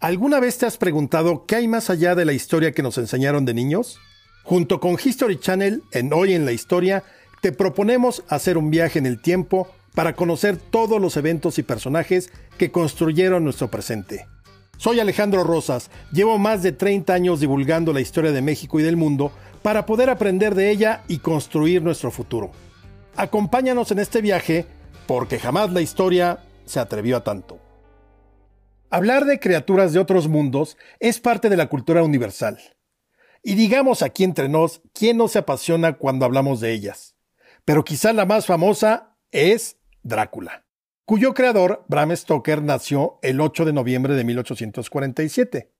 ¿Alguna vez te has preguntado qué hay más allá de la historia que nos enseñaron de niños? Junto con History Channel, en Hoy en la Historia, te proponemos hacer un viaje en el tiempo para conocer todos los eventos y personajes que construyeron nuestro presente. Soy Alejandro Rosas, llevo más de 30 años divulgando la historia de México y del mundo para poder aprender de ella y construir nuestro futuro. Acompáñanos en este viaje porque jamás la historia se atrevió a tanto. Hablar de criaturas de otros mundos es parte de la cultura universal. Y digamos aquí entre nos, ¿quién no se apasiona cuando hablamos de ellas? Pero quizá la más famosa es Drácula, cuyo creador, Bram Stoker, nació el 8 de noviembre de 1847.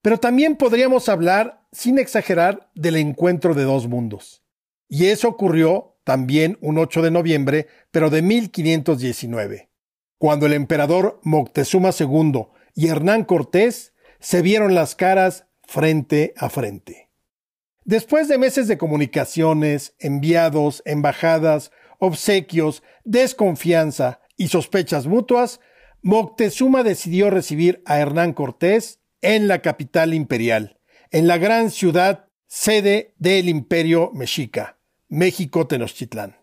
Pero también podríamos hablar, sin exagerar, del encuentro de dos mundos. Y eso ocurrió también un 8 de noviembre, pero de 1519 cuando el emperador Moctezuma II y Hernán Cortés se vieron las caras frente a frente. Después de meses de comunicaciones, enviados, embajadas, obsequios, desconfianza y sospechas mutuas, Moctezuma decidió recibir a Hernán Cortés en la capital imperial, en la gran ciudad sede del imperio mexica, México Tenochtitlán.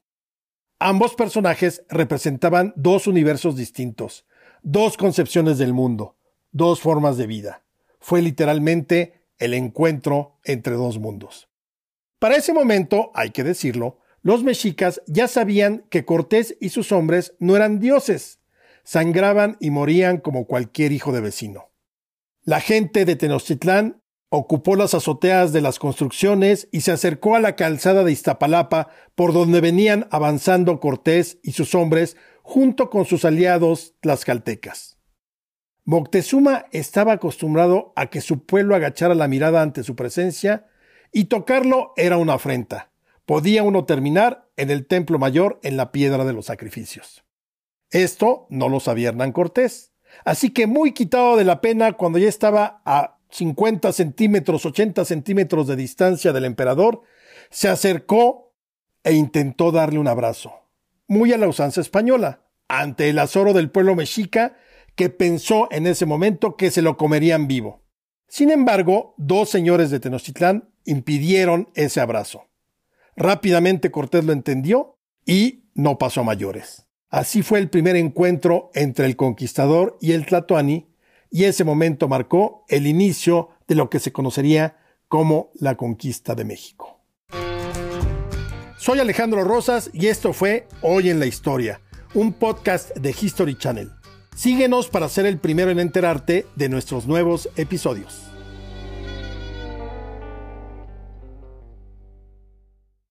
Ambos personajes representaban dos universos distintos, dos concepciones del mundo, dos formas de vida. Fue literalmente el encuentro entre dos mundos. Para ese momento, hay que decirlo, los mexicas ya sabían que Cortés y sus hombres no eran dioses, sangraban y morían como cualquier hijo de vecino. La gente de Tenochtitlán Ocupó las azoteas de las construcciones y se acercó a la calzada de Iztapalapa por donde venían avanzando Cortés y sus hombres junto con sus aliados tlaxcaltecas. Moctezuma estaba acostumbrado a que su pueblo agachara la mirada ante su presencia y tocarlo era una afrenta. Podía uno terminar en el templo mayor en la piedra de los sacrificios. Esto no lo sabía Hernán Cortés, así que muy quitado de la pena cuando ya estaba a 50 centímetros, 80 centímetros de distancia del emperador, se acercó e intentó darle un abrazo, muy a la usanza española, ante el azoro del pueblo mexica que pensó en ese momento que se lo comerían vivo. Sin embargo, dos señores de Tenochtitlán impidieron ese abrazo. Rápidamente Cortés lo entendió y no pasó a mayores. Así fue el primer encuentro entre el conquistador y el Tlatoani, y ese momento marcó el inicio de lo que se conocería como la conquista de México. Soy Alejandro Rosas y esto fue Hoy en la Historia, un podcast de History Channel. Síguenos para ser el primero en enterarte de nuestros nuevos episodios.